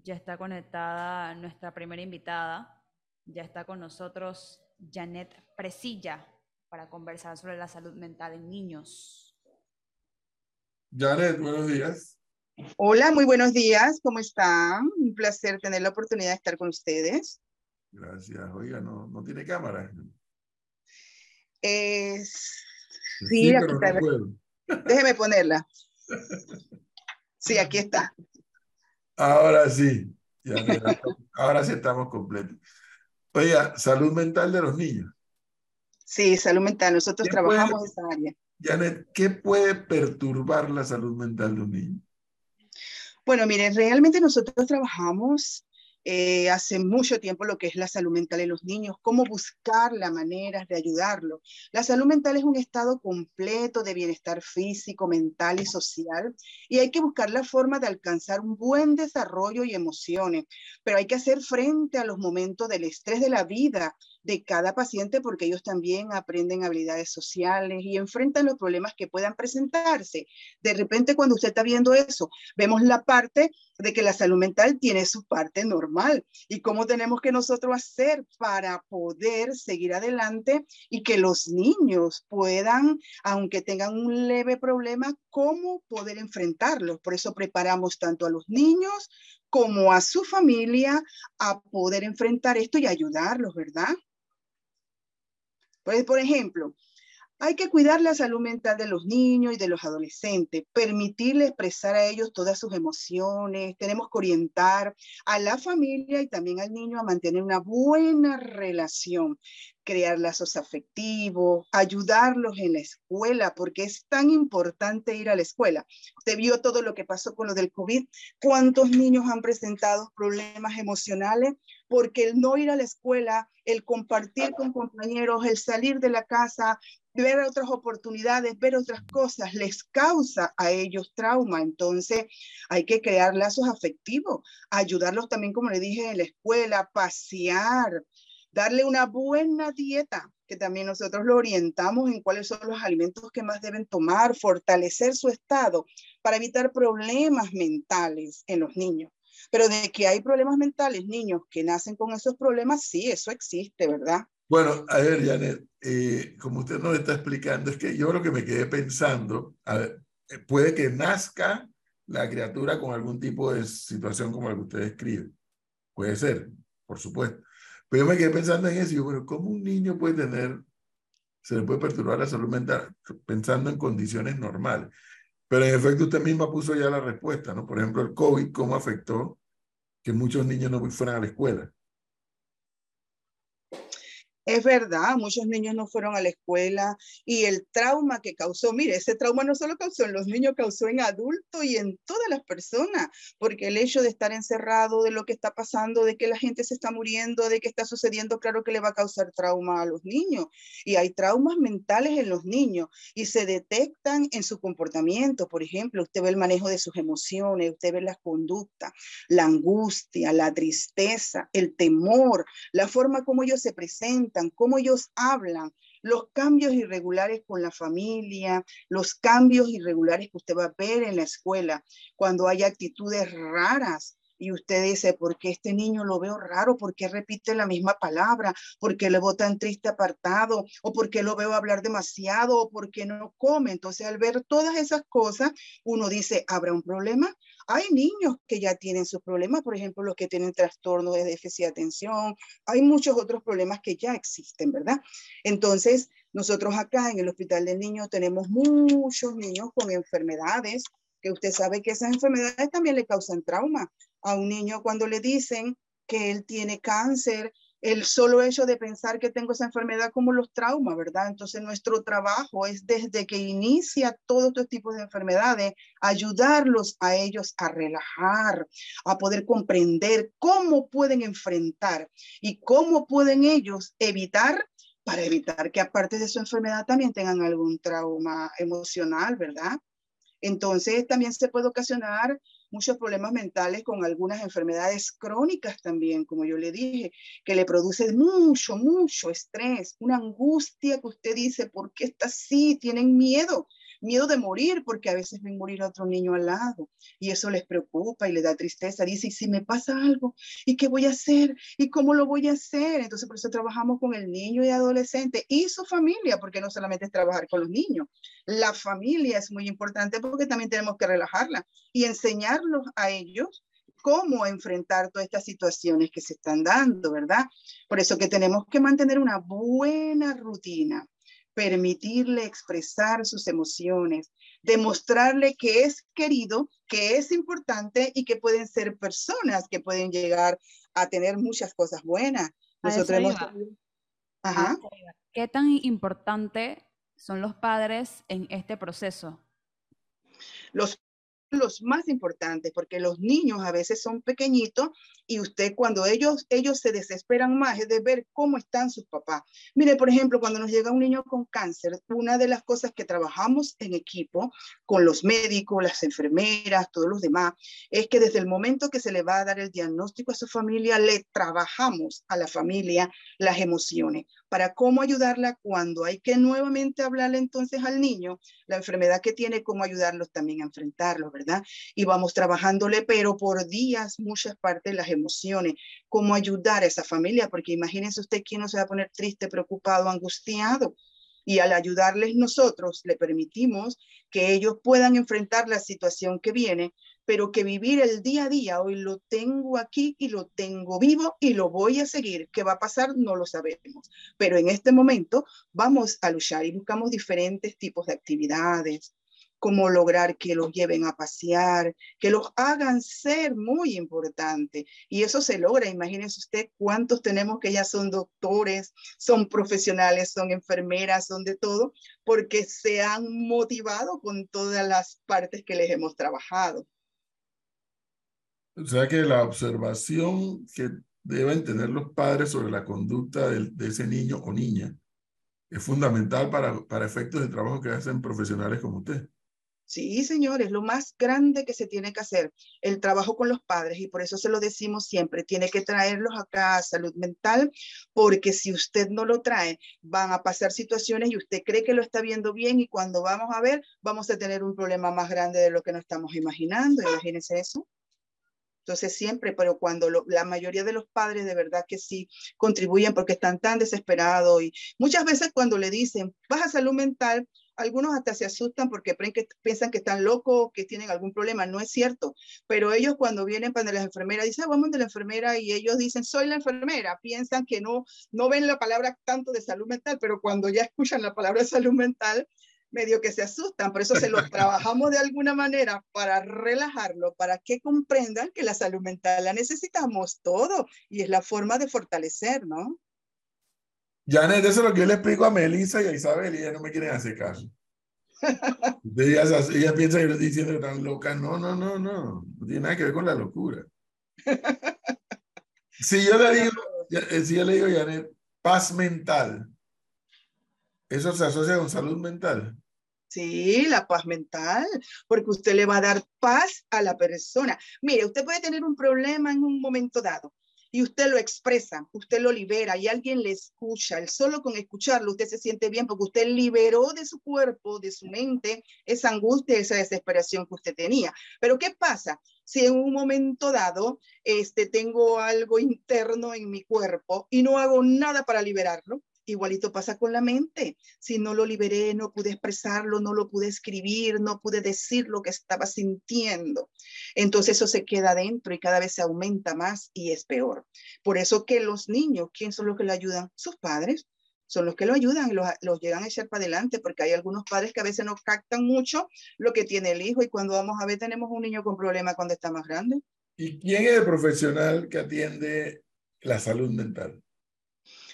Ya está conectada nuestra primera invitada. Ya está con nosotros Janet Presilla para conversar sobre la salud mental en niños. Janet, buenos días. Hola, muy buenos días. ¿Cómo están? Un placer tener la oportunidad de estar con ustedes. Gracias. Oiga, no, no tiene cámara. sí, aquí está. Déjeme ponerla. Sí, aquí está. Ahora sí. ahora sí estamos completos. Oiga, salud mental de los niños. Sí, salud mental. Nosotros trabajamos en esa área. Janet, ¿qué puede perturbar la salud mental de un niño? Bueno, miren, realmente nosotros trabajamos eh, hace mucho tiempo lo que es la salud mental de los niños, cómo buscar la manera de ayudarlo. La salud mental es un estado completo de bienestar físico, mental y social y hay que buscar la forma de alcanzar un buen desarrollo y emociones, pero hay que hacer frente a los momentos del estrés de la vida de cada paciente porque ellos también aprenden habilidades sociales y enfrentan los problemas que puedan presentarse. De repente cuando usted está viendo eso, vemos la parte de que la salud mental tiene su parte normal y cómo tenemos que nosotros hacer para poder seguir adelante y que los niños puedan, aunque tengan un leve problema, cómo poder enfrentarlos. Por eso preparamos tanto a los niños como a su familia a poder enfrentar esto y ayudarlos, ¿verdad? Pues, por ejemplo, hay que cuidar la salud mental de los niños y de los adolescentes, permitirle expresar a ellos todas sus emociones. Tenemos que orientar a la familia y también al niño a mantener una buena relación, crear lazos afectivos, ayudarlos en la escuela, porque es tan importante ir a la escuela. Usted vio todo lo que pasó con lo del COVID. ¿Cuántos niños han presentado problemas emocionales? Porque el no ir a la escuela, el compartir con compañeros, el salir de la casa, ver otras oportunidades, ver otras cosas, les causa a ellos trauma. Entonces hay que crear lazos afectivos, ayudarlos también, como le dije, en la escuela, pasear, darle una buena dieta, que también nosotros lo orientamos en cuáles son los alimentos que más deben tomar, fortalecer su estado para evitar problemas mentales en los niños. Pero de que hay problemas mentales, niños que nacen con esos problemas, sí, eso existe, ¿verdad? Bueno, a ver, Janet, eh, como usted nos está explicando, es que yo lo que me quedé pensando, a ver, eh, puede que nazca la criatura con algún tipo de situación como la que usted describe. Puede ser, por supuesto. Pero yo me quedé pensando en eso y yo, bueno, ¿cómo un niño puede tener, se le puede perturbar la salud mental pensando en condiciones normales? Pero en efecto usted misma puso ya la respuesta, ¿no? Por ejemplo, el COVID, ¿cómo afectó que muchos niños no fueran a la escuela? Es verdad, muchos niños no fueron a la escuela y el trauma que causó, mire, ese trauma no solo causó en los niños, causó en adultos y en todas las personas, porque el hecho de estar encerrado, de lo que está pasando, de que la gente se está muriendo, de que está sucediendo, claro que le va a causar trauma a los niños. Y hay traumas mentales en los niños y se detectan en su comportamiento. Por ejemplo, usted ve el manejo de sus emociones, usted ve las conductas, la angustia, la tristeza, el temor, la forma como ellos se presentan cómo ellos hablan, los cambios irregulares con la familia, los cambios irregulares que usted va a ver en la escuela, cuando hay actitudes raras, y usted dice, ¿por qué este niño lo veo raro? ¿Por qué repite la misma palabra? ¿Por qué le veo tan triste apartado? ¿O por qué lo veo hablar demasiado? ¿O por qué no come? Entonces, al ver todas esas cosas, uno dice, ¿habrá un problema? Hay niños que ya tienen sus problemas, por ejemplo, los que tienen trastornos de déficit de atención. Hay muchos otros problemas que ya existen, ¿verdad? Entonces, nosotros acá en el Hospital del Niño tenemos muchos niños con enfermedades que usted sabe que esas enfermedades también le causan trauma a un niño cuando le dicen que él tiene cáncer, el solo hecho de pensar que tengo esa enfermedad como los traumas, ¿verdad? Entonces nuestro trabajo es desde que inicia todo este tipo de enfermedades, ayudarlos a ellos a relajar, a poder comprender cómo pueden enfrentar y cómo pueden ellos evitar para evitar que aparte de su enfermedad también tengan algún trauma emocional, ¿verdad? Entonces también se puede ocasionar muchos problemas mentales con algunas enfermedades crónicas también, como yo le dije, que le produce mucho, mucho estrés, una angustia que usted dice, ¿por qué está así? Tienen miedo. Miedo de morir, porque a veces ven morir a otro niño al lado y eso les preocupa y les da tristeza. Dice, ¿y si me pasa algo? ¿Y qué voy a hacer? ¿Y cómo lo voy a hacer? Entonces, por eso trabajamos con el niño y adolescente y su familia, porque no solamente es trabajar con los niños. La familia es muy importante porque también tenemos que relajarla y enseñarlos a ellos cómo enfrentar todas estas situaciones que se están dando, ¿verdad? Por eso que tenemos que mantener una buena rutina, permitirle expresar sus emociones, demostrarle que es querido, que es importante y que pueden ser personas que pueden llegar a tener muchas cosas buenas. Nosotros Ajá. ¿Qué tan importante son los padres en este proceso? Los los más importantes, porque los niños a veces son pequeñitos y usted cuando ellos, ellos se desesperan más es de ver cómo están sus papás. Mire, por ejemplo, cuando nos llega un niño con cáncer, una de las cosas que trabajamos en equipo con los médicos, las enfermeras, todos los demás, es que desde el momento que se le va a dar el diagnóstico a su familia, le trabajamos a la familia las emociones para cómo ayudarla cuando hay que nuevamente hablarle entonces al niño la enfermedad que tiene, cómo ayudarlos también a enfrentarlo, ¿verdad? Y vamos trabajándole, pero por días, muchas partes, las emociones, cómo ayudar a esa familia, porque imagínense usted quién no se va a poner triste, preocupado, angustiado. Y al ayudarles nosotros, le permitimos que ellos puedan enfrentar la situación que viene pero que vivir el día a día, hoy lo tengo aquí y lo tengo vivo y lo voy a seguir. ¿Qué va a pasar? No lo sabemos, pero en este momento vamos a luchar y buscamos diferentes tipos de actividades, cómo lograr que los lleven a pasear, que los hagan ser muy importante. Y eso se logra. Imagínense usted cuántos tenemos que ya son doctores, son profesionales, son enfermeras, son de todo, porque se han motivado con todas las partes que les hemos trabajado. O sea que la observación que deben tener los padres sobre la conducta de, ese niño o niña es fundamental para, para efectos de trabajo que hacen profesionales como usted. Sí, señores, lo más grande que se tiene que hacer, el trabajo con los padres, y por eso se lo decimos siempre, tiene que traerlos acá a salud mental, porque si usted no lo trae, van a pasar situaciones y usted cree que lo está viendo bien y cuando vamos a ver, vamos a tener un problema más grande de lo que nos estamos imaginando. Imagínense eso. Entonces siempre, pero cuando la mayoría de los padres de verdad que sí contribuyen porque están tan desesperados y muchas veces cuando le dicen, baja salud mental, algunos hasta se asustan porque piensan que están locos, que tienen algún problema. No es cierto. Pero ellos cuando vienen para las enfermeras, dicen, ah, vamos de la enfermera y ellos dicen, soy la enfermera. Piensan que no, no ven la palabra tanto de salud mental, pero cuando ya escuchan la palabra salud mental, medio que se asustan, por eso se lo trabajamos de alguna manera para relajarlo, para que comprendan que la salud mental la necesitamos todo y es la forma de fortalecer, ¿no? Janet, eso es lo que yo le explico a Melissa y a Isabel y ellas no me quieren hacer caso. ellas, ellas piensan que yo estoy diciendo que están locas. No, no, no, no. No tiene nada que ver con la locura. Si yo le digo, eh, si yo le digo, Janet, paz mental, ¿eso se asocia con salud mental? Sí, la paz mental, porque usted le va a dar paz a la persona. Mire, usted puede tener un problema en un momento dado y usted lo expresa, usted lo libera y alguien le escucha. El solo con escucharlo usted se siente bien porque usted liberó de su cuerpo, de su mente, esa angustia, esa desesperación que usted tenía. Pero ¿qué pasa? Si en un momento dado este, tengo algo interno en mi cuerpo y no hago nada para liberarlo, Igualito pasa con la mente. Si no lo liberé, no pude expresarlo, no lo pude escribir, no pude decir lo que estaba sintiendo. Entonces eso se queda dentro y cada vez se aumenta más y es peor. Por eso que los niños, ¿quién son los que le ayudan? Sus padres. Son los que lo ayudan y los, los llegan a echar para adelante, porque hay algunos padres que a veces no captan mucho lo que tiene el hijo y cuando vamos a ver tenemos un niño con problemas cuando está más grande. ¿Y quién es el profesional que atiende la salud mental?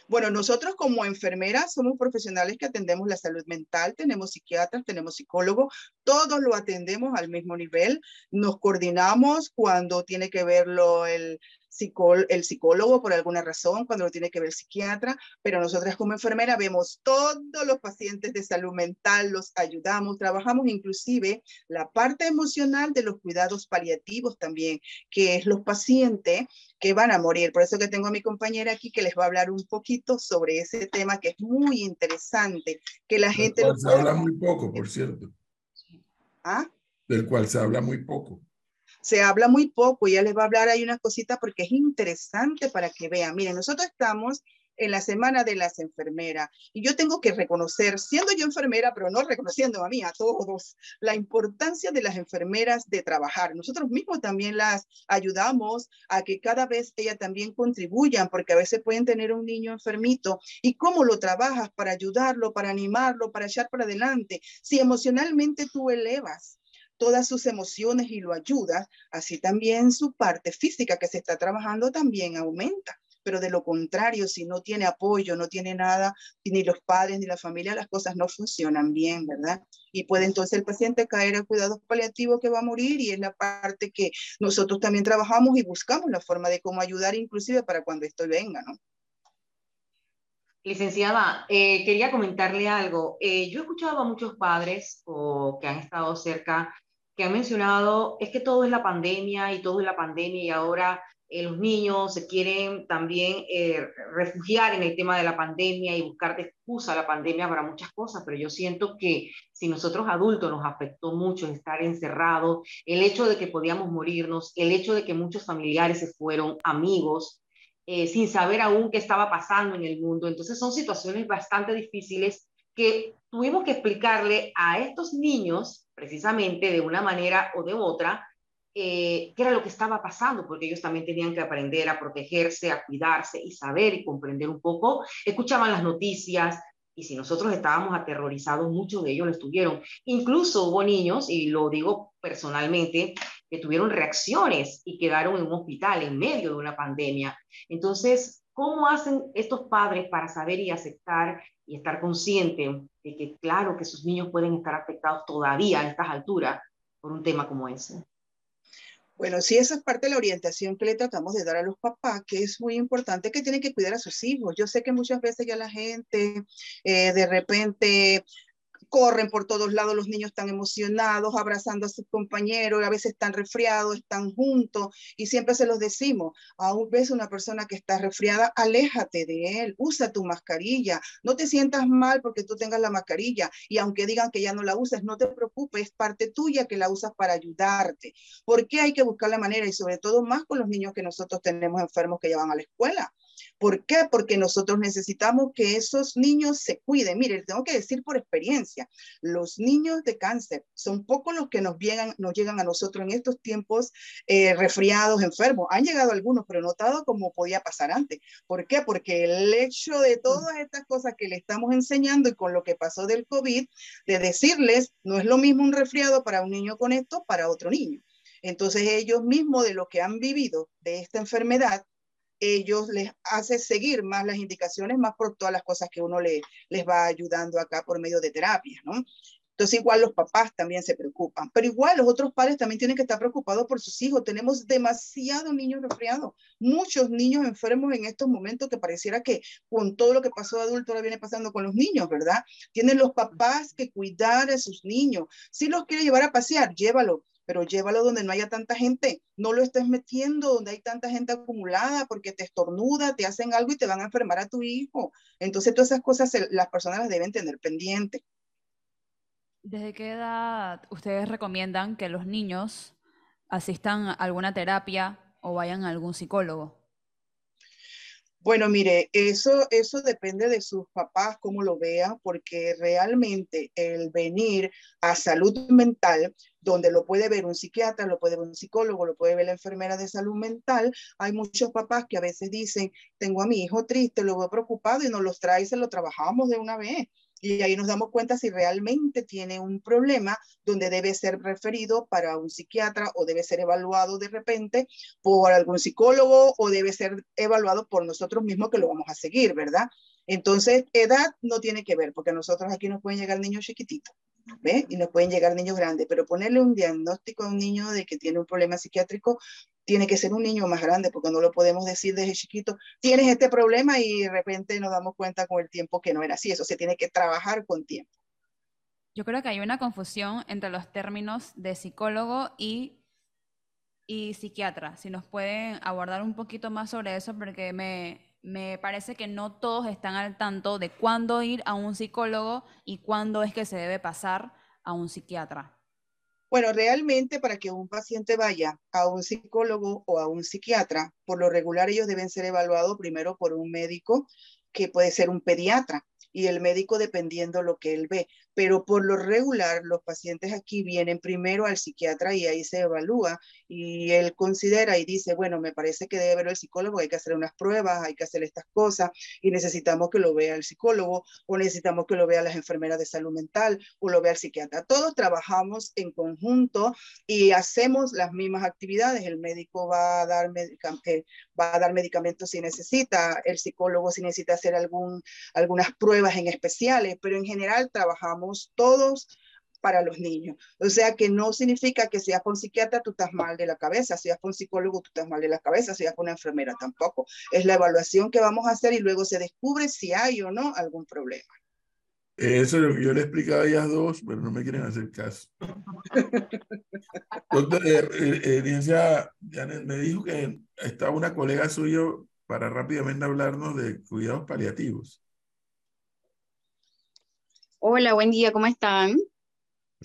Bueno, nosotros como enfermeras somos profesionales que atendemos la salud mental, tenemos psiquiatras, tenemos psicólogos, todos lo atendemos al mismo nivel, nos coordinamos cuando tiene que verlo el, el psicólogo por alguna razón, cuando lo tiene que ver el psiquiatra, pero nosotras como enfermera vemos todos los pacientes de salud mental, los ayudamos, trabajamos inclusive la parte emocional de los cuidados paliativos también, que es los pacientes que van a morir. Por eso que tengo a mi compañera aquí que les va a hablar un poquito sobre ese tema que es muy interesante, que la gente... Se habla muy poco, por cierto. ¿Ah? Del cual se habla muy poco. Se habla muy poco ya les va a hablar ahí una cosita porque es interesante para que vean. Miren, nosotros estamos en la semana de las enfermeras. Y yo tengo que reconocer, siendo yo enfermera, pero no reconociendo a mí, a todos, la importancia de las enfermeras de trabajar. Nosotros mismos también las ayudamos a que cada vez ellas también contribuyan, porque a veces pueden tener un niño enfermito y cómo lo trabajas para ayudarlo, para animarlo, para echar para adelante. Si emocionalmente tú elevas todas sus emociones y lo ayudas, así también su parte física que se está trabajando también aumenta pero de lo contrario, si no tiene apoyo, no tiene nada, ni los padres ni la familia, las cosas no funcionan bien, ¿verdad? Y puede entonces el paciente caer a cuidados paliativos que va a morir y es la parte que nosotros también trabajamos y buscamos la forma de cómo ayudar inclusive para cuando esto venga, ¿no? Licenciada, eh, quería comentarle algo. Eh, yo he escuchado a muchos padres o que han estado cerca que han mencionado, es que todo es la pandemia y todo es la pandemia y ahora eh, los niños se quieren también eh, refugiar en el tema de la pandemia y buscar de excusa la pandemia para muchas cosas, pero yo siento que si nosotros adultos nos afectó mucho estar encerrados, el hecho de que podíamos morirnos, el hecho de que muchos familiares se fueron, amigos, eh, sin saber aún qué estaba pasando en el mundo. Entonces son situaciones bastante difíciles que tuvimos que explicarle a estos niños, precisamente de una manera o de otra, eh, qué era lo que estaba pasando, porque ellos también tenían que aprender a protegerse, a cuidarse y saber y comprender un poco. Escuchaban las noticias y si nosotros estábamos aterrorizados, muchos de ellos lo estuvieron. Incluso hubo niños, y lo digo personalmente, que tuvieron reacciones y quedaron en un hospital en medio de una pandemia. Entonces, ¿cómo hacen estos padres para saber y aceptar y estar conscientes de que, claro, que sus niños pueden estar afectados todavía a estas alturas por un tema como ese? Bueno, sí, esa es parte de la orientación que le tratamos de dar a los papás, que es muy importante que tienen que cuidar a sus hijos. Yo sé que muchas veces ya la gente eh, de repente corren por todos lados, los niños están emocionados, abrazando a sus compañeros, a veces están resfriados, están juntos y siempre se los decimos, aún ves una persona que está resfriada, aléjate de él, usa tu mascarilla, no te sientas mal porque tú tengas la mascarilla y aunque digan que ya no la uses, no te preocupes, es parte tuya que la usas para ayudarte. ¿Por qué hay que buscar la manera y sobre todo más con los niños que nosotros tenemos enfermos que ya van a la escuela? ¿Por qué? Porque nosotros necesitamos que esos niños se cuiden. Mire, tengo que decir por experiencia, los niños de cáncer son pocos los que nos llegan, a nosotros en estos tiempos eh, resfriados, enfermos. Han llegado algunos, pero notado como podía pasar antes. ¿Por qué? Porque el hecho de todas estas cosas que le estamos enseñando y con lo que pasó del COVID, de decirles, no es lo mismo un resfriado para un niño con esto, para otro niño. Entonces ellos mismos de lo que han vivido de esta enfermedad, ellos les hace seguir más las indicaciones, más por todas las cosas que uno le, les va ayudando acá por medio de terapia, ¿no? Entonces igual los papás también se preocupan, pero igual los otros padres también tienen que estar preocupados por sus hijos. Tenemos demasiados niños resfriados, muchos niños enfermos en estos momentos que pareciera que con todo lo que pasó adulto ahora viene pasando con los niños, ¿verdad? Tienen los papás que cuidar a sus niños. Si los quiere llevar a pasear, llévalo pero llévalo donde no haya tanta gente. No lo estés metiendo donde hay tanta gente acumulada porque te estornuda, te hacen algo y te van a enfermar a tu hijo. Entonces, todas esas cosas las personas las deben tener pendientes. ¿Desde qué edad ustedes recomiendan que los niños asistan a alguna terapia o vayan a algún psicólogo? Bueno, mire, eso, eso depende de sus papás, cómo lo vean, porque realmente el venir a salud mental, donde lo puede ver un psiquiatra, lo puede ver un psicólogo, lo puede ver la enfermera de salud mental, hay muchos papás que a veces dicen, tengo a mi hijo triste, lo veo preocupado y nos los trae y se lo trabajamos de una vez. Y ahí nos damos cuenta si realmente tiene un problema donde debe ser referido para un psiquiatra o debe ser evaluado de repente por algún psicólogo o debe ser evaluado por nosotros mismos que lo vamos a seguir, ¿verdad? Entonces, edad no tiene que ver, porque nosotros aquí nos pueden llegar niños chiquititos, ¿ve? Y nos pueden llegar niños grandes, pero ponerle un diagnóstico a un niño de que tiene un problema psiquiátrico tiene que ser un niño más grande, porque no lo podemos decir desde chiquito, tienes este problema y de repente nos damos cuenta con el tiempo que no era así, eso se tiene que trabajar con tiempo. Yo creo que hay una confusión entre los términos de psicólogo y, y psiquiatra. Si nos pueden abordar un poquito más sobre eso, porque me, me parece que no todos están al tanto de cuándo ir a un psicólogo y cuándo es que se debe pasar a un psiquiatra. Bueno, realmente para que un paciente vaya a un psicólogo o a un psiquiatra, por lo regular ellos deben ser evaluados primero por un médico que puede ser un pediatra y el médico dependiendo lo que él ve. Pero por lo regular, los pacientes aquí vienen primero al psiquiatra y ahí se evalúa y él considera y dice, bueno, me parece que debe ver el psicólogo, hay que hacer unas pruebas, hay que hacer estas cosas y necesitamos que lo vea el psicólogo o necesitamos que lo vea las enfermeras de salud mental o lo vea el psiquiatra. Todos trabajamos en conjunto y hacemos las mismas actividades. El médico va a dar, eh, va a dar medicamentos si necesita, el psicólogo si necesita hacer algún, algunas pruebas en especiales, pero en general trabajamos todos para los niños. O sea que no significa que seas con psiquiatra tú estás mal de la cabeza, si seas con psicólogo tú estás mal de la cabeza, seas con una enfermera tampoco. Es la evaluación que vamos a hacer y luego se descubre si hay o no algún problema. Eso es lo que yo le explicaba a ellas dos, pero no me quieren hacer caso. Doctor, eh, eh, me dijo que estaba una colega suyo para rápidamente hablarnos de cuidados paliativos. Hola, buen día, ¿cómo están?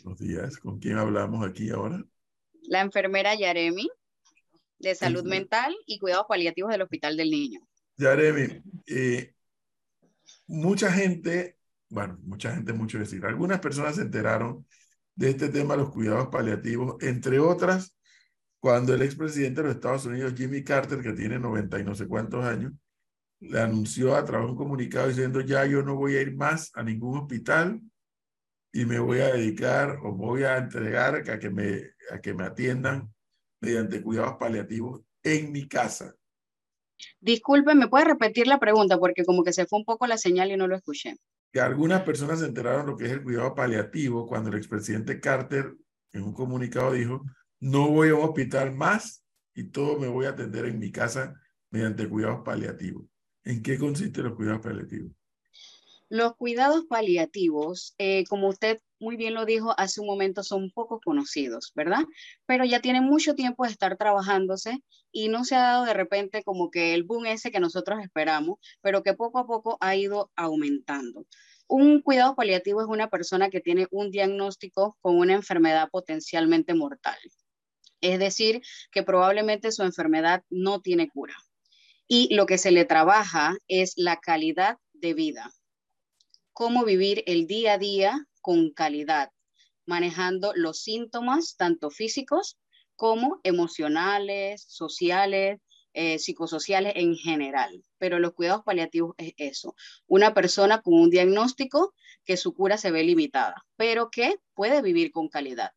Buenos días, ¿con quién hablamos aquí ahora? La enfermera Yaremi, de Salud Mental y Cuidados Paliativos del Hospital del Niño. Yaremi, eh, mucha gente, bueno, mucha gente, mucho decir, algunas personas se enteraron de este tema de los cuidados paliativos, entre otras, cuando el expresidente de los Estados Unidos, Jimmy Carter, que tiene 90 y no sé cuántos años, le anunció a través de un comunicado diciendo ya yo no voy a ir más a ningún hospital y me voy a dedicar o voy a entregar a que me, a que me atiendan mediante cuidados paliativos en mi casa. Disculpe, ¿me puede repetir la pregunta? Porque como que se fue un poco la señal y no lo escuché. Que algunas personas se enteraron lo que es el cuidado paliativo cuando el expresidente Carter en un comunicado dijo, no voy a un hospital más y todo me voy a atender en mi casa mediante cuidados paliativos. ¿En qué consisten los cuidados paliativos? Los cuidados paliativos, eh, como usted muy bien lo dijo hace un momento, son poco conocidos, ¿verdad? Pero ya tienen mucho tiempo de estar trabajándose y no se ha dado de repente como que el boom ese que nosotros esperamos, pero que poco a poco ha ido aumentando. Un cuidado paliativo es una persona que tiene un diagnóstico con una enfermedad potencialmente mortal. Es decir, que probablemente su enfermedad no tiene cura y lo que se le trabaja es la calidad de vida, cómo vivir el día a día con calidad, manejando los síntomas tanto físicos como emocionales, sociales, eh, psicosociales en general. Pero los cuidados paliativos es eso, una persona con un diagnóstico que su cura se ve limitada, pero que puede vivir con calidad.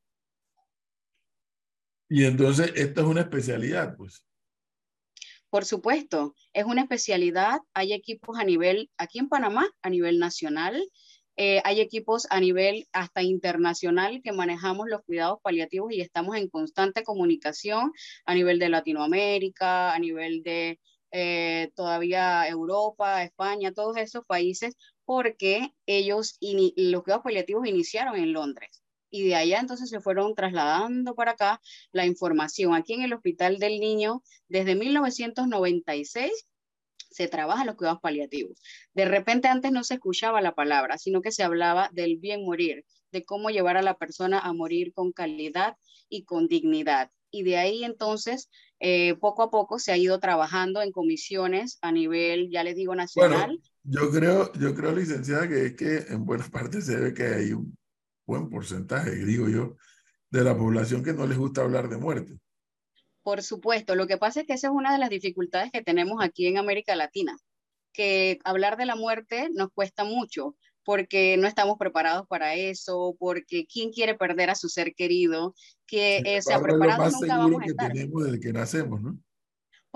Y entonces, esta es una especialidad, pues. Por supuesto, es una especialidad. Hay equipos a nivel, aquí en Panamá, a nivel nacional. Eh, hay equipos a nivel hasta internacional que manejamos los cuidados paliativos y estamos en constante comunicación a nivel de Latinoamérica, a nivel de eh, todavía Europa, España, todos esos países, porque ellos, los cuidados paliativos iniciaron en Londres y de allá entonces se fueron trasladando para acá la información. Aquí en el Hospital del Niño, desde 1996, se trabaja los cuidados paliativos. De repente antes no se escuchaba la palabra, sino que se hablaba del bien morir, de cómo llevar a la persona a morir con calidad y con dignidad. Y de ahí entonces, eh, poco a poco se ha ido trabajando en comisiones a nivel, ya les digo, nacional. yo creo, yo creo, licenciada, que es que en buena parte se ve que hay un buen porcentaje, digo yo, de la población que no les gusta hablar de muerte. Por supuesto, lo que pasa es que esa es una de las dificultades que tenemos aquí en América Latina, que hablar de la muerte nos cuesta mucho porque no estamos preparados para eso, porque quién quiere perder a su ser querido, que eh, se ha preparado nunca vamos a estar. que tenemos desde que nacemos, ¿no?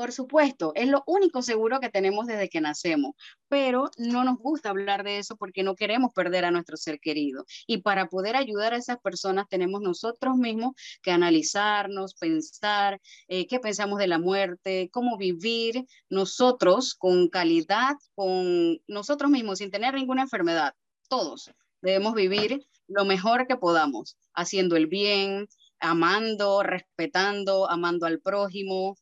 Por supuesto, es lo único seguro que tenemos desde que nacemos, pero no nos gusta hablar de eso porque no queremos perder a nuestro ser querido. Y para poder ayudar a esas personas tenemos nosotros mismos que analizarnos, pensar eh, qué pensamos de la muerte, cómo vivir nosotros con calidad, con nosotros mismos, sin tener ninguna enfermedad. Todos debemos vivir lo mejor que podamos, haciendo el bien, amando, respetando, amando al prójimo,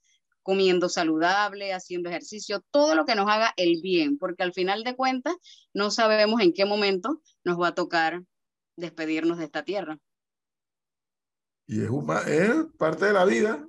comiendo saludable, haciendo ejercicio, todo lo que nos haga el bien, porque al final de cuentas no sabemos en qué momento nos va a tocar despedirnos de esta tierra. Y es, es parte de la vida.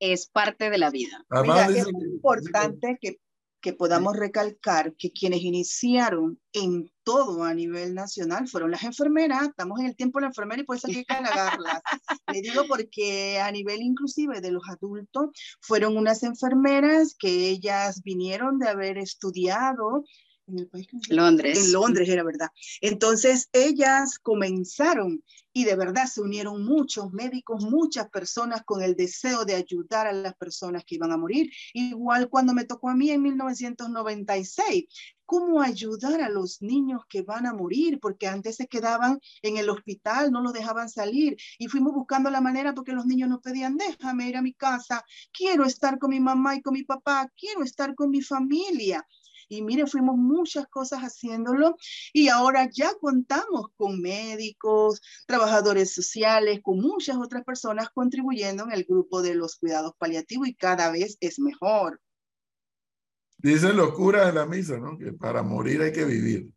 Es parte de la vida. Mira, es muy importante que que podamos recalcar que quienes iniciaron en todo a nivel nacional fueron las enfermeras. Estamos en el tiempo de la enfermera y por eso hay que halagarlas. Le digo porque a nivel inclusive de los adultos fueron unas enfermeras que ellas vinieron de haber estudiado en el país. Londres. En Londres era verdad. Entonces ellas comenzaron y de verdad se unieron muchos médicos, muchas personas con el deseo de ayudar a las personas que iban a morir. Igual cuando me tocó a mí en 1996, cómo ayudar a los niños que van a morir, porque antes se quedaban en el hospital, no los dejaban salir y fuimos buscando la manera porque los niños nos pedían, déjame ir a mi casa, quiero estar con mi mamá y con mi papá, quiero estar con mi familia. Y mire, fuimos muchas cosas haciéndolo y ahora ya contamos con médicos, trabajadores sociales, con muchas otras personas contribuyendo en el grupo de los cuidados paliativos y cada vez es mejor. Dicen los curas de la misa, ¿no? Que para morir hay que vivir.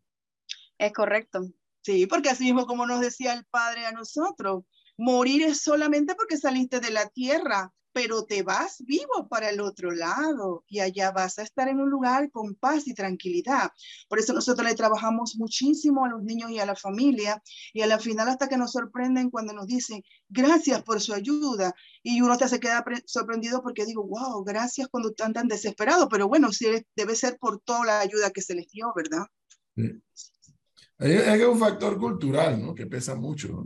Es correcto. Sí, porque así mismo como nos decía el Padre a nosotros, morir es solamente porque saliste de la tierra, pero te vas vivo para el otro lado y allá vas a estar en un lugar con paz y tranquilidad. Por eso nosotros le trabajamos muchísimo a los niños y a la familia y a la final hasta que nos sorprenden cuando nos dicen gracias por su ayuda y uno hasta se queda sorprendido porque digo, wow, gracias cuando están tan desesperados, pero bueno, sí, debe ser por toda la ayuda que se les dio, ¿verdad? Sí. Hay, un factor cultural, ¿no? Que pesa mucho, ¿no?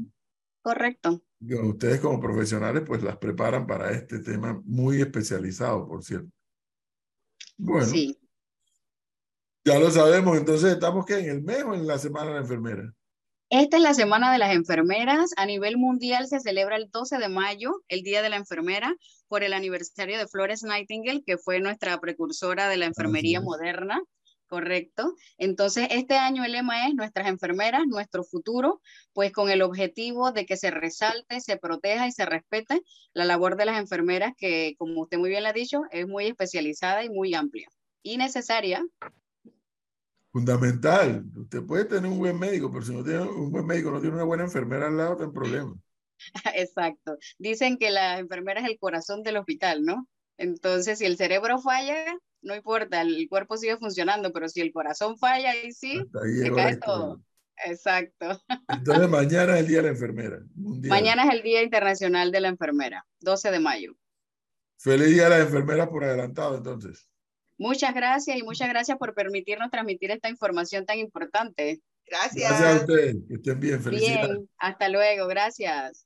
Correcto ustedes como profesionales pues las preparan para este tema muy especializado, por cierto. Bueno. Sí. Ya lo sabemos, entonces estamos que en el mes o en la semana de la enfermera. Esta es la semana de las enfermeras. A nivel mundial se celebra el 12 de mayo, el Día de la Enfermera, por el aniversario de Flores Nightingale, que fue nuestra precursora de la enfermería moderna. Correcto. Entonces, este año el lema es nuestras enfermeras, nuestro futuro, pues con el objetivo de que se resalte, se proteja y se respete la labor de las enfermeras, que como usted muy bien lo ha dicho, es muy especializada y muy amplia y necesaria. Fundamental. Usted puede tener un buen médico, pero si no tiene un buen médico, no tiene una buena enfermera al lado, está en problema. Exacto. Dicen que la enfermera es el corazón del hospital, ¿no? Entonces, si el cerebro falla, no importa, el cuerpo sigue funcionando, pero si el corazón falla, ahí sí, se cae todo. Exacto. Entonces mañana es el Día de la Enfermera. Mañana es el Día Internacional de la Enfermera, 12 de mayo. Feliz Día de la Enfermera por adelantado, entonces. Muchas gracias y muchas gracias por permitirnos transmitir esta información tan importante. Gracias. Gracias a ustedes. Que estén bien. Felicidades. Bien, hasta luego. Gracias.